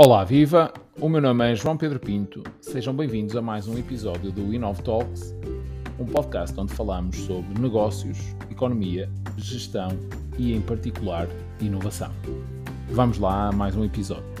Olá, viva! O meu nome é João Pedro Pinto. Sejam bem-vindos a mais um episódio do Inov Talks, um podcast onde falamos sobre negócios, economia, gestão e, em particular, inovação. Vamos lá a mais um episódio.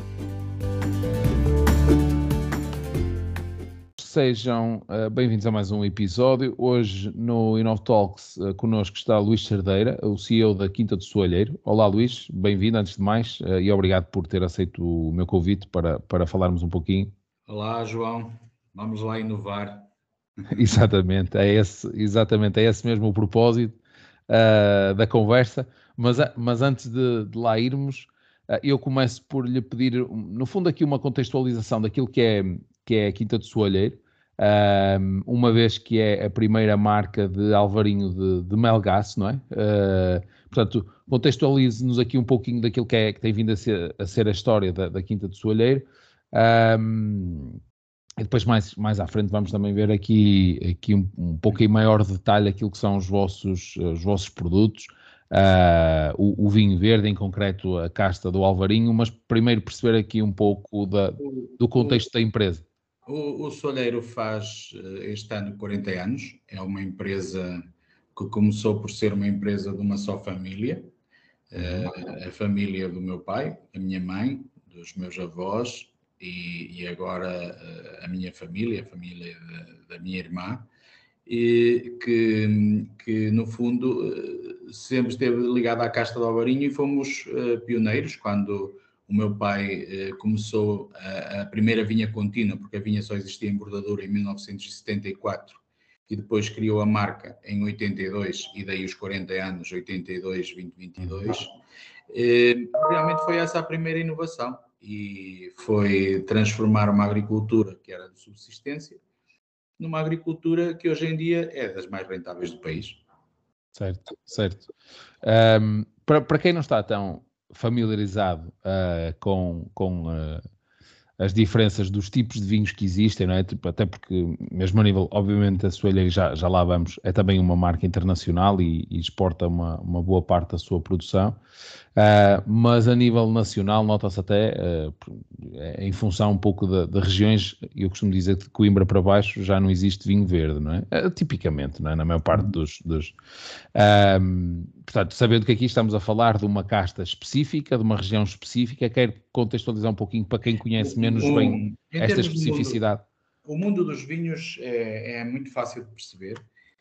Sejam uh, bem-vindos a mais um episódio. Hoje no Inov Talks uh, connosco está Luís Cerdeira, o CEO da Quinta do Soalheiro. Olá Luís, bem-vindo antes de mais uh, e obrigado por ter aceito o meu convite para, para falarmos um pouquinho. Olá João, vamos lá inovar. exatamente, é esse, exatamente, é esse mesmo o propósito da conversa. Mas, mas antes de, de lá irmos, eu começo por lhe pedir, no fundo, aqui uma contextualização daquilo que é, que é a Quinta do Soalheiro um, uma vez que é a primeira marca de Alvarinho de, de Melgaço, não é? Uh, portanto, contextualize-nos aqui um pouquinho daquilo que, é, que tem vindo a ser, a, ser a história da, da Quinta do Soalheiro. Um, e depois, mais, mais à frente, vamos também ver aqui, aqui um, um pouco em maior detalhe aquilo que são os vossos, os vossos produtos. Uh, o, o, vinho verde, em concreto a casta do Alvarinho, mas primeiro perceber aqui um pouco da, do contexto da empresa. O, o Solheiro faz eh, este ano 40 anos, é uma empresa que começou por ser uma empresa de uma só família, uhum. a família do meu pai, a minha mãe, dos meus avós e, e agora eh, a minha família, a família da, da minha irmã, e que, que no fundo sempre esteve ligada à casta do Alvarinho e fomos pioneiros quando o meu pai eh, começou a, a, primeira vinha contínua, porque a vinha só existia em bordadura em 1974, e depois criou a marca em 82, e daí os 40 anos, 82, 20, 22. Eh, realmente foi essa a primeira inovação, e foi transformar uma agricultura que era de subsistência numa agricultura que hoje em dia é das mais rentáveis do país. Certo, certo. Um, para, para quem não está tão familiarizado uh, com, com uh, as diferenças dos tipos de vinhos que existem, não é? Tipo, até porque, mesmo a nível, obviamente, a Soalheira, já, já lá vamos, é também uma marca internacional e, e exporta uma, uma boa parte da sua produção. Uh, mas a nível nacional, nota-se até, uh, em função um pouco de, regiões, eu costumo dizer que de Coimbra para baixo já não existe vinho verde, não é? Uh, tipicamente, não é? Na maior parte uhum. dos. dos portanto, sabendo que aqui estamos a falar de uma casta específica, de uma região específica, quero contextualizar um pouquinho para quem conhece menos o, bem esta especificidade. Mundo, o mundo dos vinhos é, é muito fácil de perceber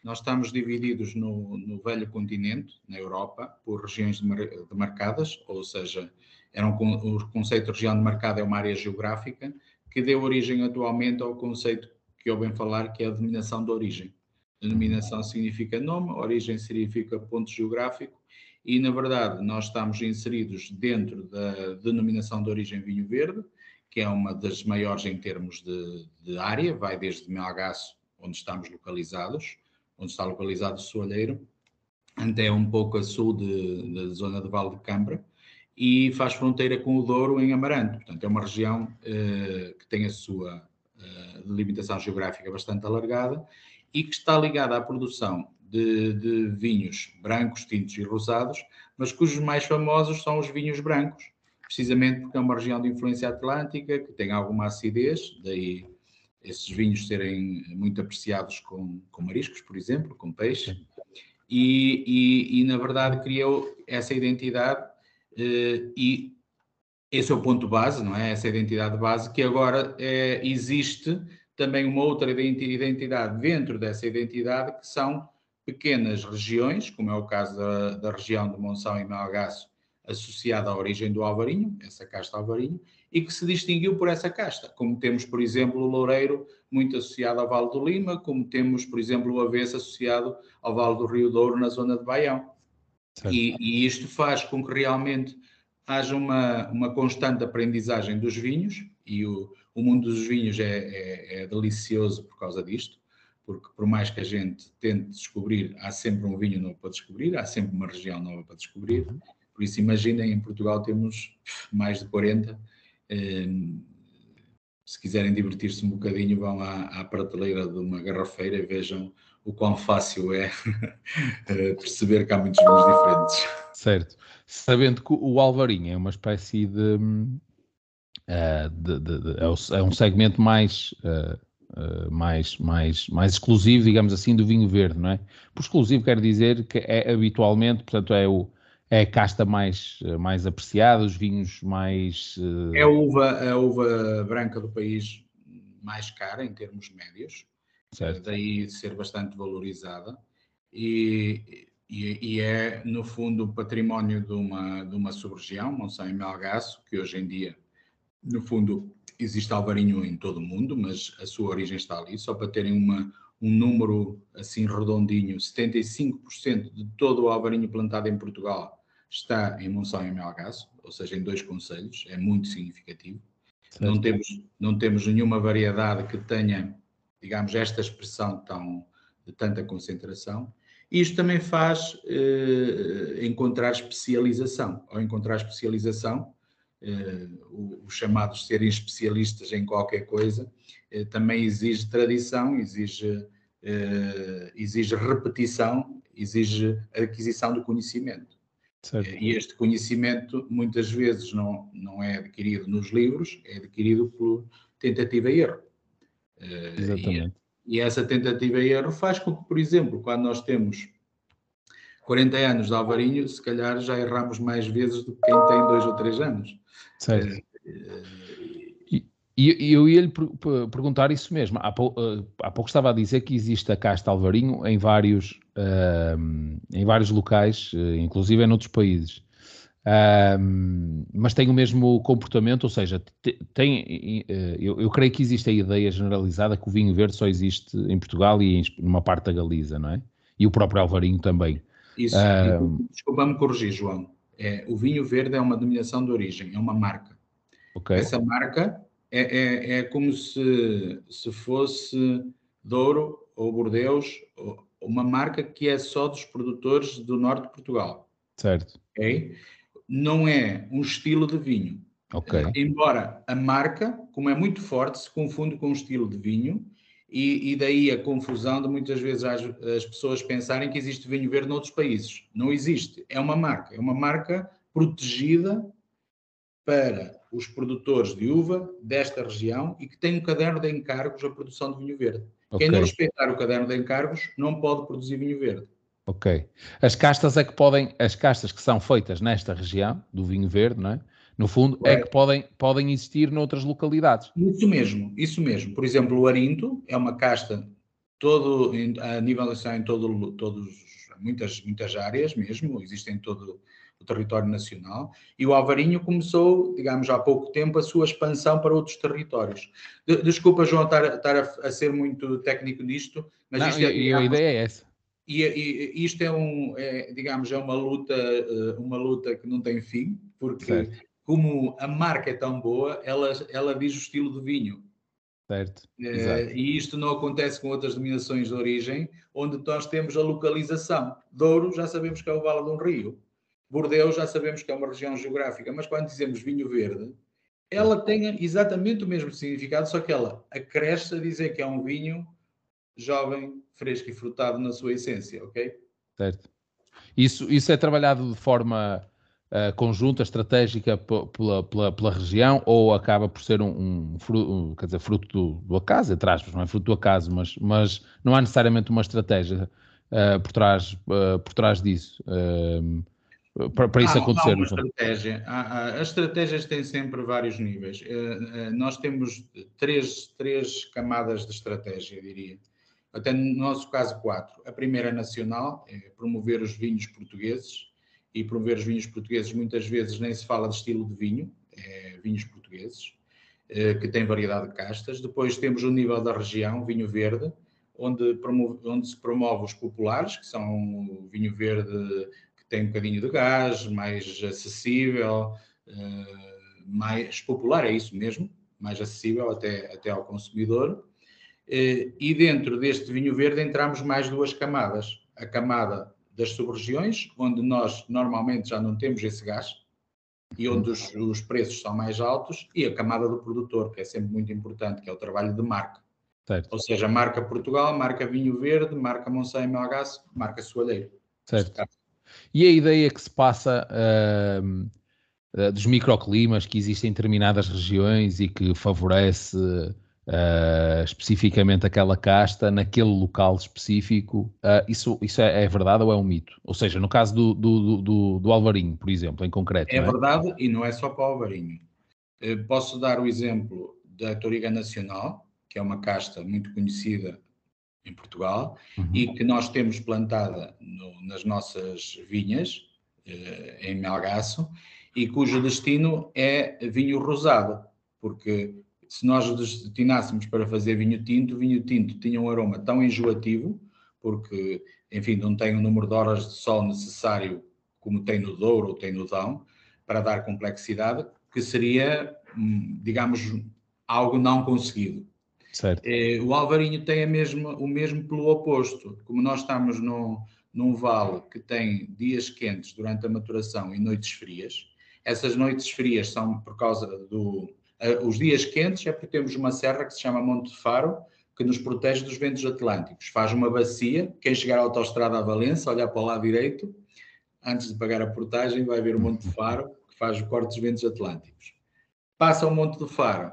nós estamos divididos no, no, velho continente, na Europa, por regiões demarcadas, ou seja, era um, o conceito de região demarcada é uma área geográfica que deu origem atualmente ao conceito que ouvem falar, que é a denominação de origem. Denominação significa nome, origem significa ponto geográfico, e na verdade nós estamos inseridos dentro da denominação de origem vinho verde, que é uma das maiores em termos de, de área, vai desde Melgaço, onde estamos localizados, onde está localizado o Soalheiro, até um pouco a sul da zona de Val de Cambra, e faz fronteira com o Douro em Amarante. Portanto, é uma região eh, que tem a sua eh, delimitação geográfica bastante alargada e que está ligada à produção de, de, vinhos brancos, tintos e rosados, mas cujos mais famosos são os vinhos brancos, precisamente porque é uma região de influência atlântica, que tem alguma acidez, daí esses vinhos serem muito apreciados com, com mariscos, por exemplo, com peixe, e, e, e, na verdade criou essa identidade eh, e esse é o ponto base, não é? Essa identidade base que agora é, existe também uma outra identidade dentro dessa identidade que são pequenas regiões, como é o caso da, da região de Monção e Melgaço, associada à origem do Alvarinho, essa casta Alvarinho, e que se distinguiu por essa casta, como temos, por exemplo, o Loureiro muito associado ao Vale do Lima, como temos, por exemplo, o Avesso associado ao Vale do Rio Douro, na zona de Baião. E, e, isto faz com que realmente haja uma, uma constante aprendizagem dos vinhos, e o, o mundo dos vinhos é, é, é delicioso por causa disto, porque por mais que a gente tente descobrir, há sempre um vinho novo para descobrir, há sempre uma região nova para descobrir. Uhum. Por isso, imaginem, em Portugal temos mais de 40 se quiserem divertir-se um bocadinho, vão à, à, prateleira de uma garrafeira e vejam o quão fácil é eh, perceber que há muitos vinhos diferentes. Certo. Sabendo que o Alvarinho é uma espécie de, Uh, de, de, de, é, é um segmento mais, uh, mais, mais, mais exclusivo, digamos assim, do vinho verde, não é? Por exclusivo quer dizer que é habitualmente, portanto, é, o, é a casta mais, mais apreciada, os vinhos mais. É a uva, a uva branca do país mais cara em termos médios, certo. daí ser bastante valorizada. E, e, e, é, no fundo, património de uma, de uma sub-região, Monsanto e Melgaço, que hoje em dia, no fundo, existe alvarinho em todo o mundo, mas a sua origem está ali. Só para terem uma, um número assim redondinho, 75% de todo o alvarinho plantado em Portugal está em Monção e Melgaço, ou seja, em dois conselhos, é muito significativo. Não temos, não temos nenhuma variedade que tenha, digamos, esta expressão tão, de tanta concentração. Isto também faz eh, encontrar especialização. Ao encontrar especialização, eh, os chamados serem especialistas em qualquer coisa, eh, também exige tradição, exige, eh, exige repetição, exige aquisição do conhecimento. Certo. E este conhecimento muitas vezes não, não é adquirido nos livros, é adquirido por tentativa e erro. Exatamente. E essa tentativa e erro faz com que, por exemplo, quando nós temos 40 anos de Alvarinho, se calhar já erramos mais vezes do que quem tem dois ou três anos. Certo. É, e eu ia lhe perguntar isso mesmo. Há pouco, eh, há pouco, estava a dizer que existe a casta Alvarinho em vários, uh, em vários locais, eh, inclusive em outros países. Uh, mas tem o mesmo comportamento, ou seja, tem, eu, eu, creio que existe a ideia generalizada que o vinho verde só existe em Portugal e em numa parte da Galiza, não é? E o próprio Alvarinho também. Isso, uh, desculpa-me corrigir, João. É, o vinho verde é uma denominação de origem, é uma marca. Okay. Essa marca é, é, é como se, se fosse Douro ou Bordeus, uma marca que é só dos produtores do norte de Portugal. Certo. Okay? não é um estilo de vinho. Okay. Embora a marca, como é muito forte, se confunde com um estilo de vinho, e, e daí a confusão de muitas vezes as, as, pessoas pensarem que existe vinho verde noutros países. Não existe. É uma marca. É uma marca protegida para os produtores de uva desta região e que tem um caderno de encargos a produção de vinho verde. Okay. Quem não respeitar o caderno de encargos não pode produzir vinho verde. Ok. As castas é que podem, as castas que são feitas nesta região do vinho verde, não é? No fundo, é, é que podem, podem existir noutras localidades. Isso mesmo, isso mesmo. Por exemplo, o Arinto é uma casta todo a nível em todo, todos muitas muitas áreas mesmo, existem em todo o território nacional, e o Alvarinho começou, digamos, há pouco tempo a sua expansão para outros territórios. De, desculpa, João, estar, estar a, a, ser muito técnico nisto, mas Não, isto é, digamos, a ideia é essa. E, e isto é um, é, digamos, é uma luta, eh, uma luta que não tem fim, porque certo. como a marca é tão boa, ela, ela diz o estilo de vinho. Certo. É, e isto não acontece com outras denominações de origem, onde nós temos a localização. Douro já sabemos que é o Vale de um Rio. Bordeaux já sabemos que é uma região geográfica, mas quando dizemos vinho verde, ela tem exatamente o mesmo significado, só que ela acresce a dizer que é um vinho jovem, fresco e frutado na sua essência, ok? Certo. Isso, isso é trabalhado de forma uh, conjunta, estratégica pela, pela, pela, região ou acaba por ser um, um, fruto, um quer dizer, fruto do, do acaso, entre aspas, não é fruto do acaso, mas, mas não há necessariamente uma estratégia uh, por, trás, uh, por trás disso. Para, para, isso há, acontecer. Há uma estratégia. as estratégias têm sempre vários níveis. nós temos três, três camadas de estratégia, diria até no nosso caso quatro. A primeira nacional é promover os vinhos portugueses e promover os vinhos portugueses muitas vezes nem se fala de estilo de vinho, é vinhos portugueses, eh, que tem variedade de castas. Depois temos o nível da região, vinho verde, onde, promove, onde se promove os populares, que são o vinho verde tem um bocadinho de gás, mais acessível, eh, mais popular, é isso mesmo, mais acessível até, até ao consumidor. Eh, e dentro deste vinho verde entramos mais duas camadas. A camada das sub-regiões, onde nós normalmente já não temos esse gás e onde os, os, preços são mais altos, e a camada do produtor, que é sempre muito importante, que é o trabalho de marca. Certo. Ou seja, marca Portugal, marca Vinho Verde, marca Monsanto e Melgaço, marca Soalheiro. Certo. E a ideia que se passa uh, dos microclimas que existem em determinadas regiões e que favorece uh, especificamente aquela casta naquele local específico. Uh, isso isso é, é, verdade ou é um mito? Ou seja, no caso do, do, do, do Alvarinho, por exemplo, em concreto. É, é, verdade e não é só para o Alvarinho. posso dar o exemplo da Toriga Nacional, que é uma casta muito conhecida em Portugal uhum. e que nós temos plantada no, nas nossas vinhas, eh, em Melgaço, e cujo destino é vinho rosado, porque se nós destinássemos para fazer vinho tinto, o vinho tinto tinha um aroma tão enjoativo, porque, enfim, não tem o número de horas de sol necessário como tem no Douro ou tem no Dão, para dar complexidade, que seria, hum, digamos, algo não conseguido. É, o Alvarinho tem mesma, o mesmo pelo oposto. Como nós estamos no, num vale que tem dias quentes durante a maturação e noites frias, essas noites frias são por causa do. Uh, os dias quentes é porque temos uma serra que se chama Monte de Faro, que nos protege dos ventos atlânticos. Faz uma bacia, quem chegar à autostrada a Valença, olhar para o lado direito, antes de pagar a portagem, vai ver o Monte de Faro, que faz o corte dos ventos atlânticos. Passa o Monte de Faro,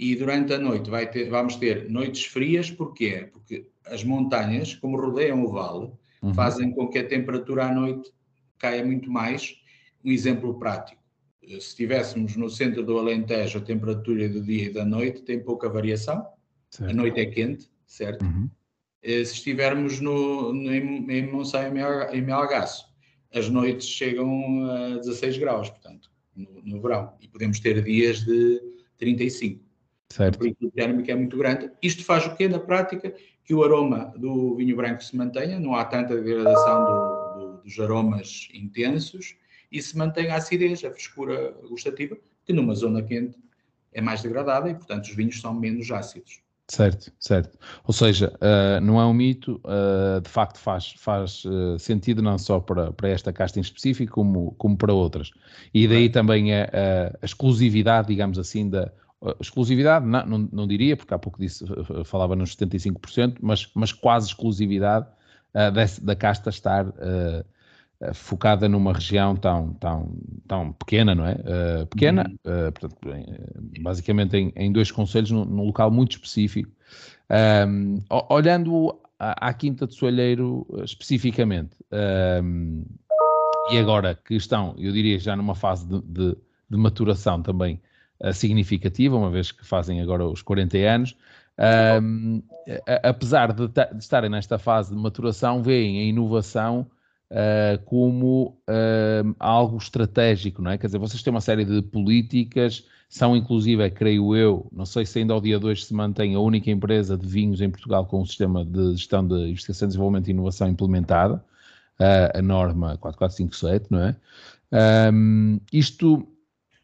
e durante a noite ter, vamos ter noites frias, porquê? Porque as montanhas, como rodeiam o vale, uhum. fazem com que a temperatura à noite caia muito mais. Um exemplo prático, se estivéssemos no centro do Alentejo, a temperatura do dia e da noite tem pouca variação, certo. a noite é quente, certo? Uhum. Eh, se estivermos no, no, em, em Monsanto e Melgaço, as noites chegam a 16 graus, portanto, no, no verão, e podemos ter dias de 35. Certo. O período térmico é muito grande. Isto faz o quê na prática? Que o aroma do vinho branco se mantenha, não há tanta degradação do, do, dos aromas intensos e se mantém a acidez, a frescura gustativa, que numa zona quente é mais degradada e, portanto, os vinhos são menos ácidos. Certo, certo. Ou seja, uh, não é um mito, uh, de facto faz, faz uh, sentido não só para, para esta casta em específico, como, como para outras. E daí também a, a exclusividade, digamos assim, da, exclusividade, não, não, não, diria, porque há pouco disse, eh, falava nos 75%, mas, mas quase exclusividade uh, desse, da casta estar uh, uh, focada numa região tão, tão, tão pequena, não é? pequena, uhum. portanto, basicamente em, em, dois conselhos, num, num local muito específico. Um, olhando à, à, Quinta de Soalheiro especificamente, um, e agora que estão, eu diria já numa fase de, de, de maturação também significativa, uma vez que fazem agora os 40 anos. Um, apesar de, de, estarem nesta fase de maturação, veem a inovação uh, como uh, algo estratégico, não é? Quer dizer, vocês têm uma série de políticas, são inclusive, creio eu, não sei se ainda ao dia 2 se mantém a única empresa de vinhos em Portugal com um sistema de gestão de investigação, desenvolvimento e inovação implementada, uh, a norma 4457, não é? Um, isto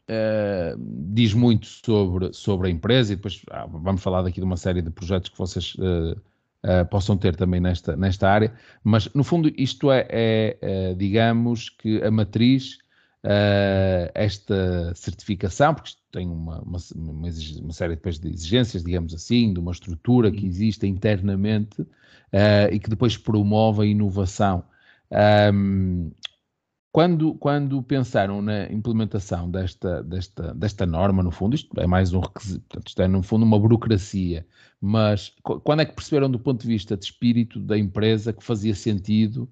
Uh, diz muito sobre, sobre a empresa e depois ah, vamos falar daqui de uma série de projetos que vocês uh, uh, possam ter também nesta, nesta área, mas no fundo isto é, é digamos que a matriz, esta certificação, porque tem uma, uma, uma, uma, série depois de exigências, digamos assim, de uma estrutura que existe internamente e que depois promove a inovação. Um, quando, quando pensaram na implementação desta, desta, desta norma, no fundo, isto é mais um requisito, portanto, isto é no fundo uma burocracia, mas quando é que perceberam do ponto de vista de espírito da empresa que fazia sentido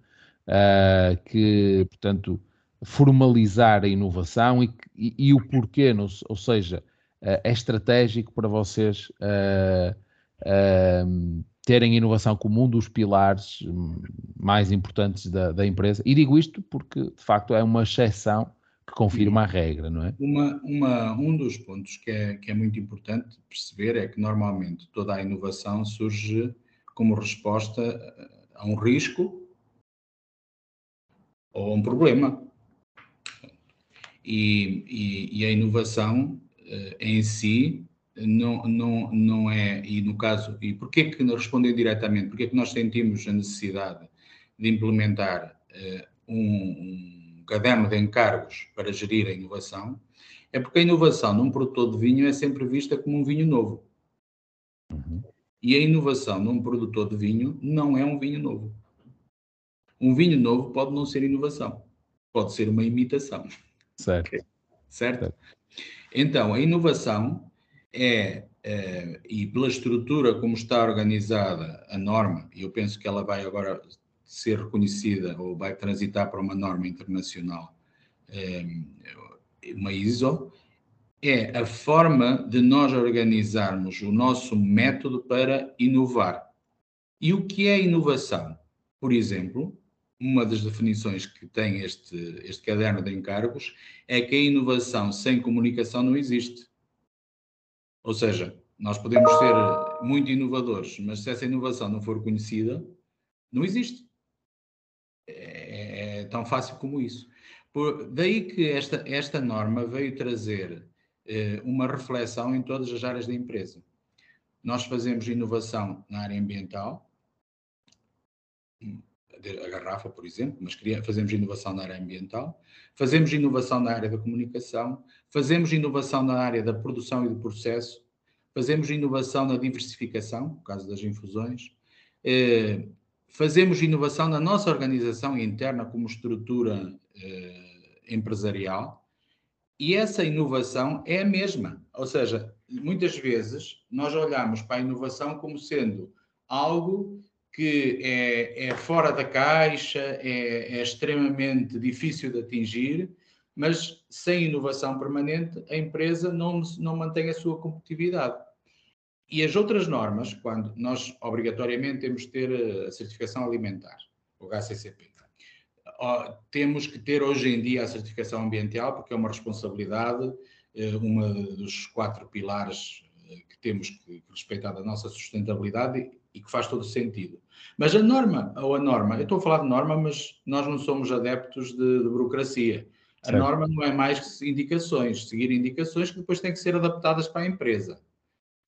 uh, que, portanto, formalizar a inovação e, e, e o porquê, no, ou seja, uh, é estratégico para vocês uh, terem inovação como um dos pilares hum, mais importantes da, da, empresa. E digo isto porque, de facto, é uma exceção que confirma a regra, não é? Uma, uma, um dos pontos que é, que é muito importante perceber é que, normalmente, toda a inovação surge como resposta a um risco ou a um problema. E, e, e a inovação eh, em si não, não, não é, e no caso, e porquê que, respondendo diretamente, porquê que nós sentimos a necessidade de implementar uh, um, um caderno de encargos para gerir a inovação, é porque a inovação num produtor de vinho é sempre vista como um vinho novo. Uhum. E a inovação num produtor de vinho não é um vinho novo. Um vinho novo pode não ser inovação, pode ser uma imitação. Certo. Okay? certo? Então, a inovação é, é, e pela estrutura como está organizada a norma, e eu penso que ela vai agora ser reconhecida ou vai transitar para uma norma internacional, é, uma ISO, é a forma de nós organizarmos o nosso método para inovar. E o que é inovação? Por exemplo, uma das definições que tem este, este caderno de encargos é que a inovação sem comunicação não existe. Ou seja, nós podemos ser muito inovadores, mas se essa inovação não for conhecida, não existe. É, é tão fácil como isso. Por, daí que esta, esta norma veio trazer eh, uma reflexão em todas as áreas da empresa. Nós fazemos inovação na área ambiental, a garrafa, por exemplo, mas fazemos inovação na área ambiental, fazemos inovação na área da comunicação, fazemos inovação na área da produção e do processo, fazemos inovação na diversificação, no caso das infusões, eh, fazemos inovação na nossa organização interna como estrutura eh, empresarial, e essa inovação é a mesma. Ou seja, muitas vezes nós olhamos para a inovação como sendo algo que é, é fora da caixa, é, é, extremamente difícil de atingir, mas sem inovação permanente a empresa não, não mantém a sua competitividade. E as outras normas, quando nós obrigatoriamente temos de ter a certificação alimentar, o HCCP, temos que ter hoje em dia a certificação ambiental, porque é uma responsabilidade, eh, uma dos quatro pilares eh, que temos que respeitar da nossa sustentabilidade e que faz todo sentido. Mas a norma, ou a norma, eu estou a falar de norma, mas nós não somos adeptos de, de burocracia. A certo. norma não é mais que indicações, seguir indicações que depois têm que ser adaptadas para a empresa.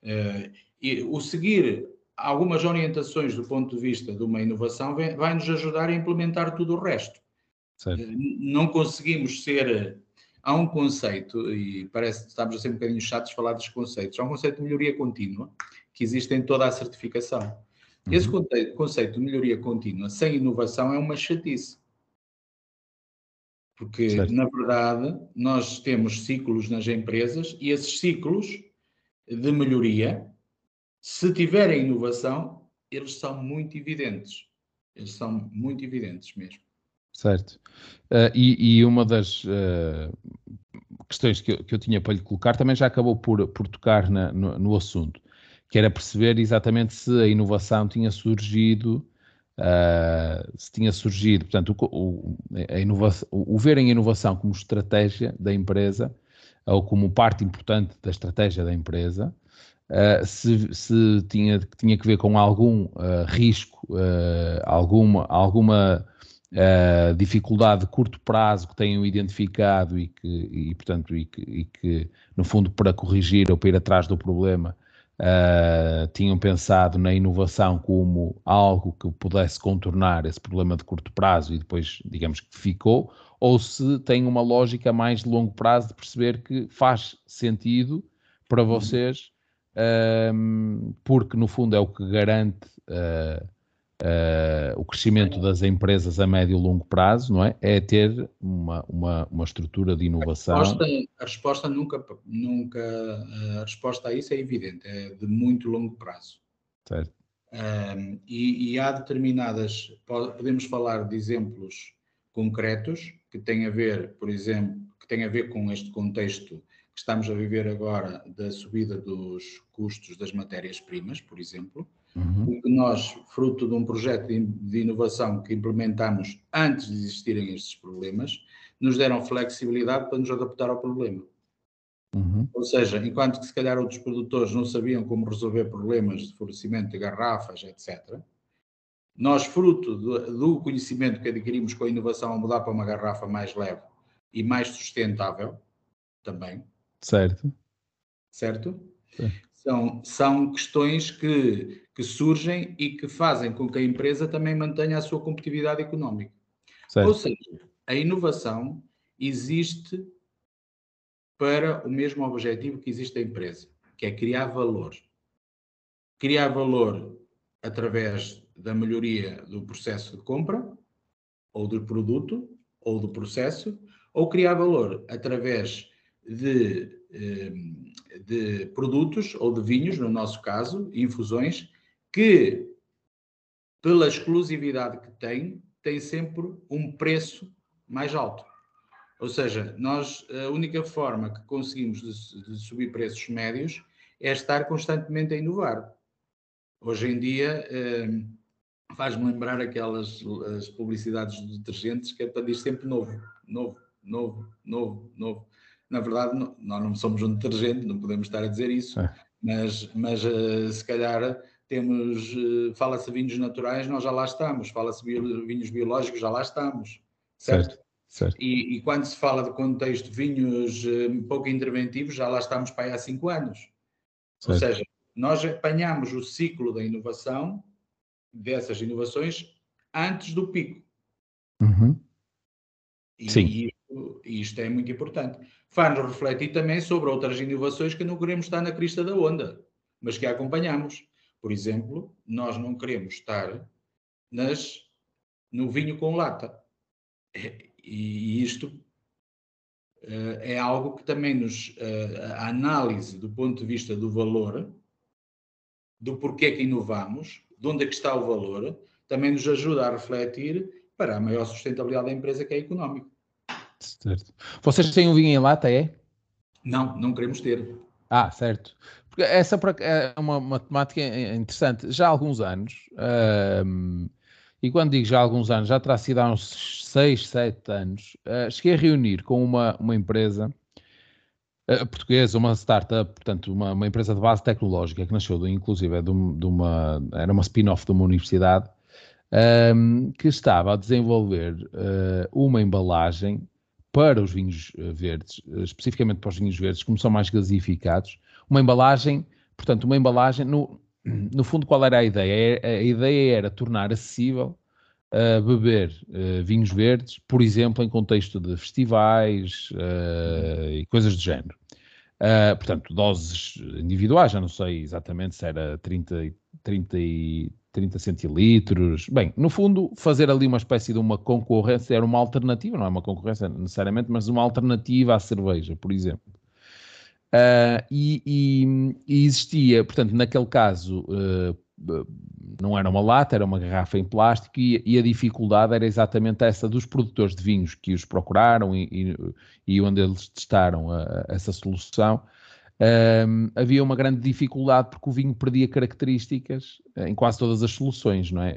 Uh, e o seguir algumas orientações do ponto de vista de uma inovação vai nos ajudar a implementar tudo o resto. Certo. Uh, não conseguimos ser. Há um conceito, e parece que estamos a ser um bocadinho chatos de falar dos conceitos, há um conceito de melhoria contínua que existe em toda a certificação. Uhum. Esse conceito de melhoria contínua sem inovação é uma chatice. Porque, certo. na verdade, nós temos ciclos nas empresas e esses ciclos de melhoria, se tiverem inovação, eles são muito evidentes. Eles são muito evidentes mesmo. Certo. Uh, e, e, uma das uh, questões que eu, que eu, tinha para lhe colocar também já acabou por, por tocar na, no, no, assunto que era perceber exatamente se a inovação tinha surgido, uh, se tinha surgido, portanto, o, o, inovação, o, verem a inovação como estratégia da empresa, ou como parte importante da estratégia da empresa, uh, se, se, tinha, tinha que ver com algum uh, risco, alguma, alguma dificuldade de curto prazo que tenham identificado e que, e, portanto, e que, e que, no fundo, para corrigir ou para ir atrás do problema, uh, tinham pensado na inovação como algo que pudesse contornar esse problema de curto prazo e depois, digamos que ficou, ou se tem uma lógica mais de longo prazo de perceber que faz sentido para uhum. vocês, uh, porque no fundo é o que garante. Uh, Uh, o crescimento das empresas a médio e longo prazo, não é? É ter uma, uma, uma estrutura de inovação. A resposta, a resposta, nunca, nunca, a resposta a isso é evidente, é de muito longo prazo. Certo. E, e, há determinadas, podemos falar de exemplos concretos que têm a ver, por exemplo, que têm a ver com este contexto que estamos a viver agora da subida dos custos das matérias-primas, por exemplo Uhum. que nós, fruto de um projeto de inovação que implementamos antes de existirem estes problemas, nos deram flexibilidade para nos adaptar ao problema. Uhum. Ou seja, enquanto que se calhar outros produtores não sabiam como resolver problemas de fornecimento de garrafas, etc., nós, fruto do, do conhecimento que adquirimos com a inovação a mudar para uma garrafa mais leve e mais sustentável, também. Certo. Certo? São, são questões que, que surgem e que fazem com que a empresa também mantenha a sua competitividade económica. Certo. Ou seja, a inovação existe para o mesmo objetivo que existe a empresa, que é criar valor. Criar valor através da melhoria do processo de compra, ou do produto, ou do processo, ou criar valor através de, de produtos ou de vinhos, no nosso caso, infusões, que, pela exclusividade que têm, têm sempre um preço mais alto. Ou seja, nós, a única forma que conseguimos de, de subir preços médios é estar constantemente a inovar. Hoje em dia, eh, faz-me lembrar aquelas as publicidades de detergentes que é para dizer sempre novo, novo, novo, novo, novo. Na verdade, não, nós não somos um detergente, não podemos estar a dizer isso, é. mas, mas uh, se calhar temos, uh, fala-se vinhos naturais, nós já lá estamos, fala-se bio, vinhos biológicos, já lá estamos, certo? certo. Certo. E, e, quando se fala de contexto vinhos uh, pouco interventivos, já lá estamos para aí há cinco anos. Certo. Ou seja, nós apanhamos o ciclo da inovação, dessas inovações, antes do pico. Uhum. E, Sim. E isto, isto, é muito importante. Faz-nos refletir também sobre outras inovações que não queremos estar na crista da onda, mas que acompanhamos. Por exemplo, nós não queremos estar nas, no vinho com lata. E isto uh, é algo que também nos. Uh, a análise do ponto de vista do valor, do porquê que inovamos, de onde é que está o valor, também nos ajuda a refletir para a maior sustentabilidade da empresa, que é económico. Certo. Vocês têm um vinho em lata, é? Não, não queremos ter. Ah, certo. Porque essa é uma, uma temática interessante. Já há alguns anos, um, e quando digo já há alguns anos, já terá sido há uns 6, 7 anos, uh, cheguei a reunir com uma, uma empresa uh, portuguesa, uma startup, portanto, uma, uma, empresa de base tecnológica que nasceu, de, inclusive, é de, de uma, era uma spin-off de uma universidade, um, que estava a desenvolver uh, uma embalagem para os vinhos verdes, especificamente para os vinhos verdes, como são mais gasificados, uma embalagem, portanto, uma embalagem, no, no fundo, qual era a ideia? A ideia era tornar acessível uh, beber uh, vinhos verdes, por exemplo, em contexto de festivais uh, e coisas do género. Portanto, doses individuais, já não sei exatamente se era 30, 30, 30 centilitros. Bem, no fundo, fazer ali uma espécie de uma concorrência, era uma alternativa, não é uma concorrência necessariamente, mas uma alternativa à cerveja, por exemplo. Uh, e, e, e, existia, portanto, naquele caso, uh, não era uma lata, era uma garrafa em plástico, e, e, a dificuldade era exatamente essa dos produtores de vinhos que os procuraram e, onde eles testaram a, a essa solução. Uh, havia uma grande dificuldade porque o vinho perdia características em quase todas as soluções, não é?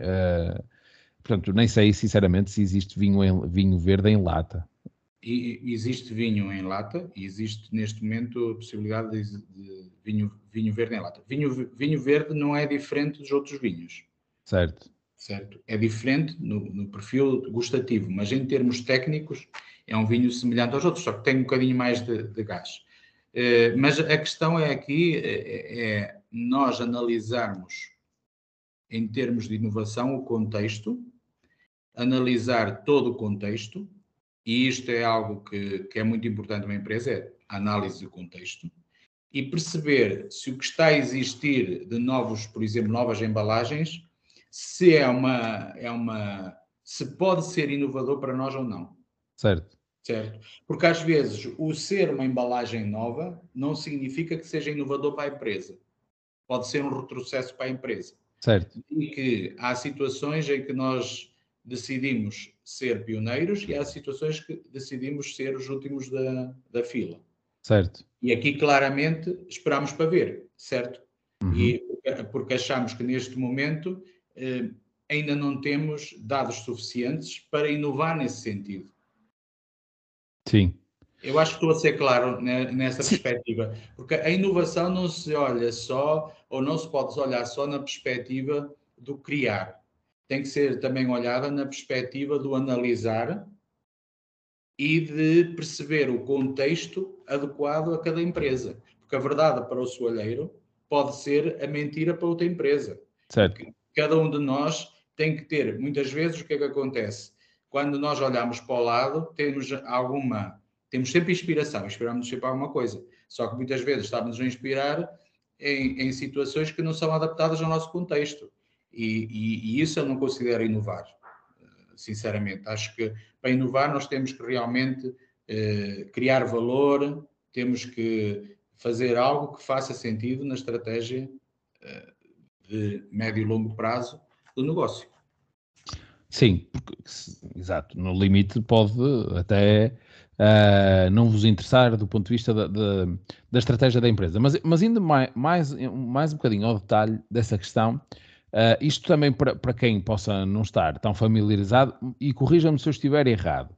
portanto, nem sei sinceramente se existe vinho, em, vinho verde em lata. E existe vinho em lata e existe neste momento a possibilidade de, de vinho, vinho verde em lata. Vinho, vinho verde não é diferente dos outros vinhos. Certo. Certo. É diferente no, no perfil gustativo, mas em termos técnicos é um vinho semelhante aos outros, só que tem um bocadinho mais de, de gás. Uh, mas a questão é aqui é, é nós analisarmos em termos de inovação o contexto, analisar todo o contexto e isto é algo que, que é muito importante numa empresa, é a análise do contexto, e perceber se o que está a existir de novos, por exemplo, novas embalagens, se é uma, é uma, se pode ser inovador para nós ou não. Certo. Certo. Porque às vezes o ser uma embalagem nova não significa que seja inovador para a empresa. Pode ser um retrocesso para a empresa. Certo. E que há situações em que nós decidimos ser pioneiros e há situações que decidimos ser os últimos da, da fila. Certo. E aqui claramente esperamos para ver, certo? Uhum. E porque achamos que neste momento eh, ainda não temos dados suficientes para inovar nesse sentido. Sim. Eu acho que estou a ser claro nessa Sim. perspectiva, porque a inovação não se olha só, ou não se pode olhar só na perspectiva do criar tem que ser também olhada na perspectiva do analisar e de perceber o contexto adequado a cada empresa. Porque a verdade para o soalheiro pode ser a mentira para outra empresa. Certo. Cada um de nós tem que ter, muitas vezes, o que é que acontece? Quando nós olhamos para o lado, temos alguma, temos sempre inspiração, inspiramos sempre alguma coisa. Só que muitas vezes estamos a inspirar em, em situações que não são adaptadas ao nosso contexto. E, e, e, isso eu não considero inovar, sinceramente. Acho que para inovar nós temos que realmente eh, criar valor, temos que fazer algo que faça sentido na estratégia uh, de médio e longo prazo do negócio. Sim, porque, exato. No limite pode até uh, não vos interessar do ponto de vista da, da, da estratégia da empresa. Mas, mas ainda mais, mais, mais um bocadinho ao detalhe dessa questão, uh, isto também para, para quem possa não estar tão familiarizado, e corrija-me se eu estiver errado.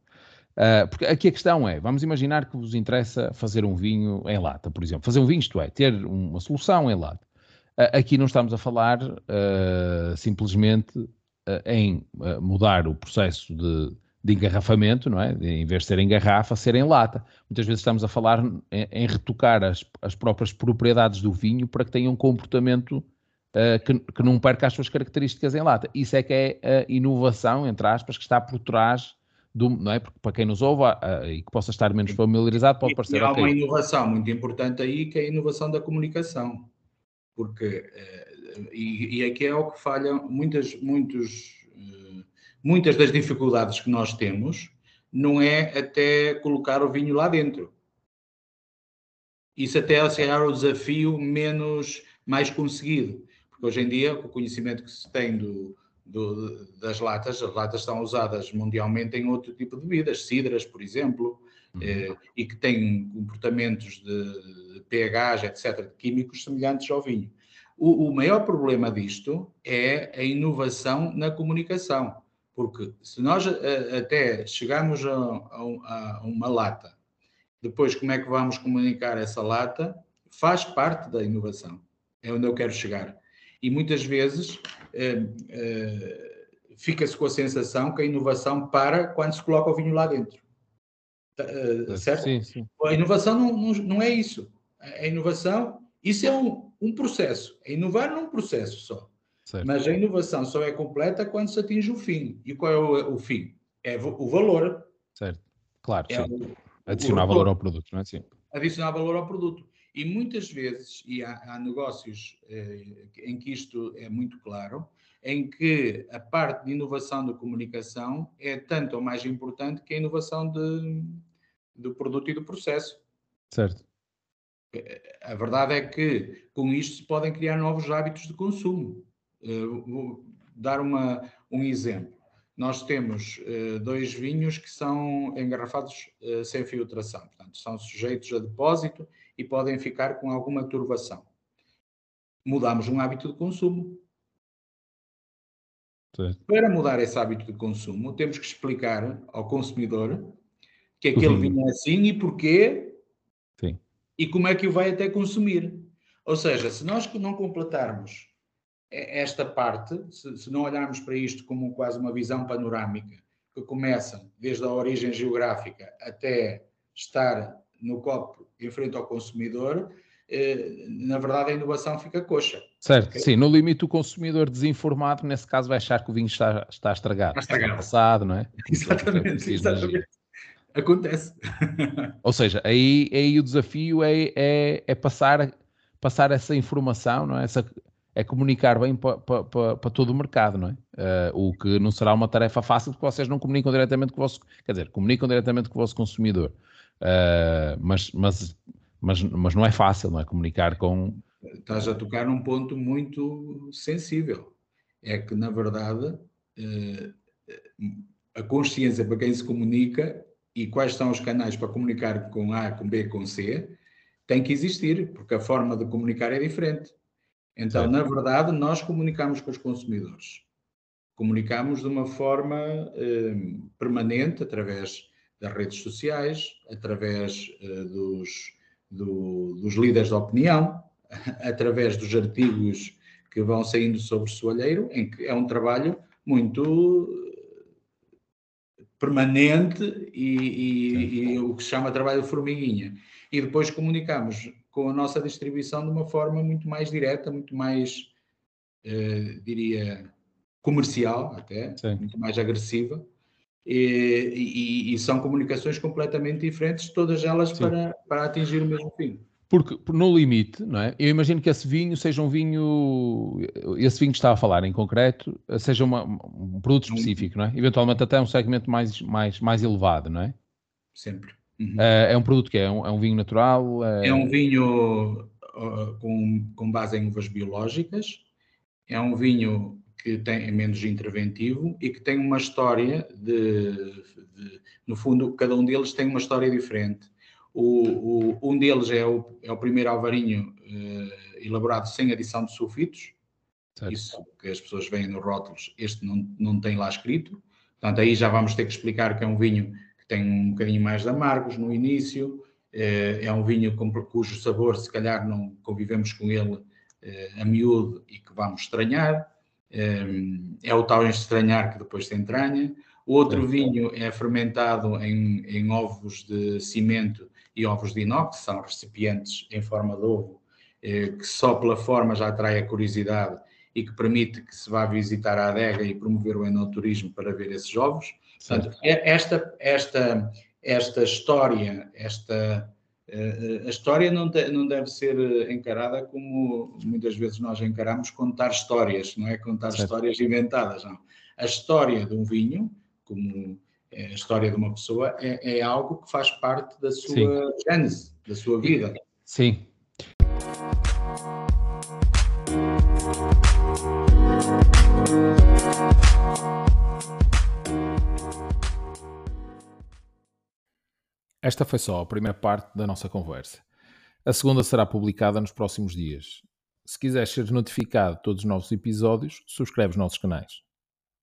Uh, porque aqui a questão é, vamos imaginar que vos interessa fazer um vinho em lata, por exemplo. Fazer um vinho, isto é, ter uma solução em lata. Uh, aqui não estamos a falar simplesmente em mudar o processo de, de, engarrafamento, não é? Em vez de ser em garrafa, ser em lata. Muitas vezes estamos a falar em, em retocar as, as, próprias propriedades do vinho para que tenha um comportamento que, que, não perca as suas características em lata. Isso é que é a inovação, entre aspas, que está por trás do, não é? Porque para quem nos ouve uh, e que possa estar menos familiarizado, pode parecer. E há okay. uma inovação muito importante aí que é a inovação da comunicação, porque uh, e, e aqui é o que falha muitas, muitos, uh, muitas das dificuldades que nós temos não é até colocar o vinho lá dentro. Isso até é o desafio menos mais conseguido, porque hoje em dia o conhecimento que se tem do, do, das latas. As latas são usadas mundialmente em outro tipo de bebidas, cidras, por exemplo, uhum. eh, e que têm comportamentos de pH, etc., de químicos semelhantes ao vinho. O, o maior problema disto é a inovação na comunicação, porque se nós a, eh, até chegamos a, a, a uma lata, depois como é que vamos comunicar essa lata, faz parte da inovação. É onde eu quero chegar. E muitas vezes eh, eh, fica-se com a sensação que a inovação para quando se coloca o vinho lá dentro. Uh, certo? Sim, sim. A inovação não, não, não, é isso. A inovação, isso é um, um processo. É inovar num processo só. Certo. Mas a inovação só é completa quando se atinge o fim. E qual é o, o fim? É o valor. Certo, claro. É o, Adicionar o valor ao produto, não é? Sim. Adicionar valor ao produto. E muitas vezes, e há, há negócios eh, em que isto é muito claro, em que a parte de inovação da comunicação é tanto ou mais importante que a inovação de, do produto e do processo. Certo. A verdade é que com isto se podem criar novos hábitos de consumo. Uh, vou dar uma, um exemplo. Nós temos uh, dois vinhos que são engarrafados uh, sem filtração, portanto, são sujeitos a depósito e podem ficar com alguma turbação. Mudamos um hábito de consumo. Sim. Para mudar esse hábito de consumo, temos que explicar ao consumidor que aquele vinho é assim e porquê Sim. E como é que o vai até consumir. Ou seja, se nós não completarmos esta parte, se, se não olharmos para isto como quase uma visão panorâmica, que começa desde a origem geográfica até estar no copo em frente ao consumidor, eh, na verdade a inovação fica coxa. Certo, okay? sim, no limite o consumidor desinformado, nesse caso vai achar que o vinho está, está estragado, está estragado. passado, não é? Exatamente, exatamente. Acontece. Ou seja, aí, aí o desafio é, é, é passar, passar essa informação, não é? Essa, é comunicar bem para, para, para, para todo o mercado, não é? Uh, o que não será uma tarefa fácil porque vocês não comunicam diretamente com o vosso, quer dizer, comunicam diretamente com o vosso consumidor. Uh, mas, mas, mas, mas não é fácil, não é? Comunicar com. Estás a tocar num ponto muito sensível. É que, na verdade, uh, a consciência para quem se comunica e quais são os canais para comunicar com A, com B, com C, tem que existir, porque a forma de comunicar é diferente. Então, na verdade, nós comunicamos com os consumidores. Comunicamos de uma forma eh, permanente, através das redes sociais, através uh, dos, do, dos líderes de opinião, através dos artigos que vão saindo sobre o soalheiro, em que é um trabalho muito eh, permanente e, e, e, o que se chama trabalho de formiguinha. E depois comunicamos com a nossa distribuição de uma forma muito mais direta, muito mais, eh, diria, comercial até, Sim. muito mais agressiva, e, e, e, são comunicações completamente diferentes, todas elas para, para atingir o mesmo fim. Porque no limite, não é? Eu imagino que esse vinho seja um vinho, esse vinho que estava a falar em concreto, seja uma, um produto específico, não é? Eventualmente até um segmento mais, mais, mais elevado, não é? Sempre. Uhum. Uh, é um produto que é? É um, é um vinho natural? É, é um vinho uh, com, com base em uvas biológicas. É um vinho que tem, é menos interventivo e que tem uma história de, de, no fundo, cada um deles tem uma história diferente. O, o, um deles é o, é o primeiro alvarinho uh, elaborado sem adição de sulfitos, certo. isso que as pessoas veem nos rótulos, este não, não tem lá escrito, portanto aí já vamos ter que explicar que é um vinho que tem um bocadinho mais de amargos no início, uh, é um vinho com, cujo sabor se calhar não convivemos com ele uh, a miúdo e que vamos estranhar, é o tal estranhar que depois se entranha. O outro vinho é fermentado em, em, ovos de cimento e ovos de inox, são recipientes em forma de ovo, eh, que só pela forma já atrai a curiosidade e que permite que se vá visitar a adega e promover o enoturismo para ver esses ovos. Portanto, é esta, esta, esta história, esta a história não, não deve ser encarada como muitas vezes nós encaramos contar histórias, não é contar certo. histórias inventadas, não. A história de um vinho, como a história de uma pessoa, é, é algo que faz parte da sua Sim. gênese, da sua vida. Sim. Esta foi só a primeira parte da nossa conversa. A segunda será publicada nos próximos dias. Se quiseres ser notificado de todos os novos episódios, subscreve os nossos canais.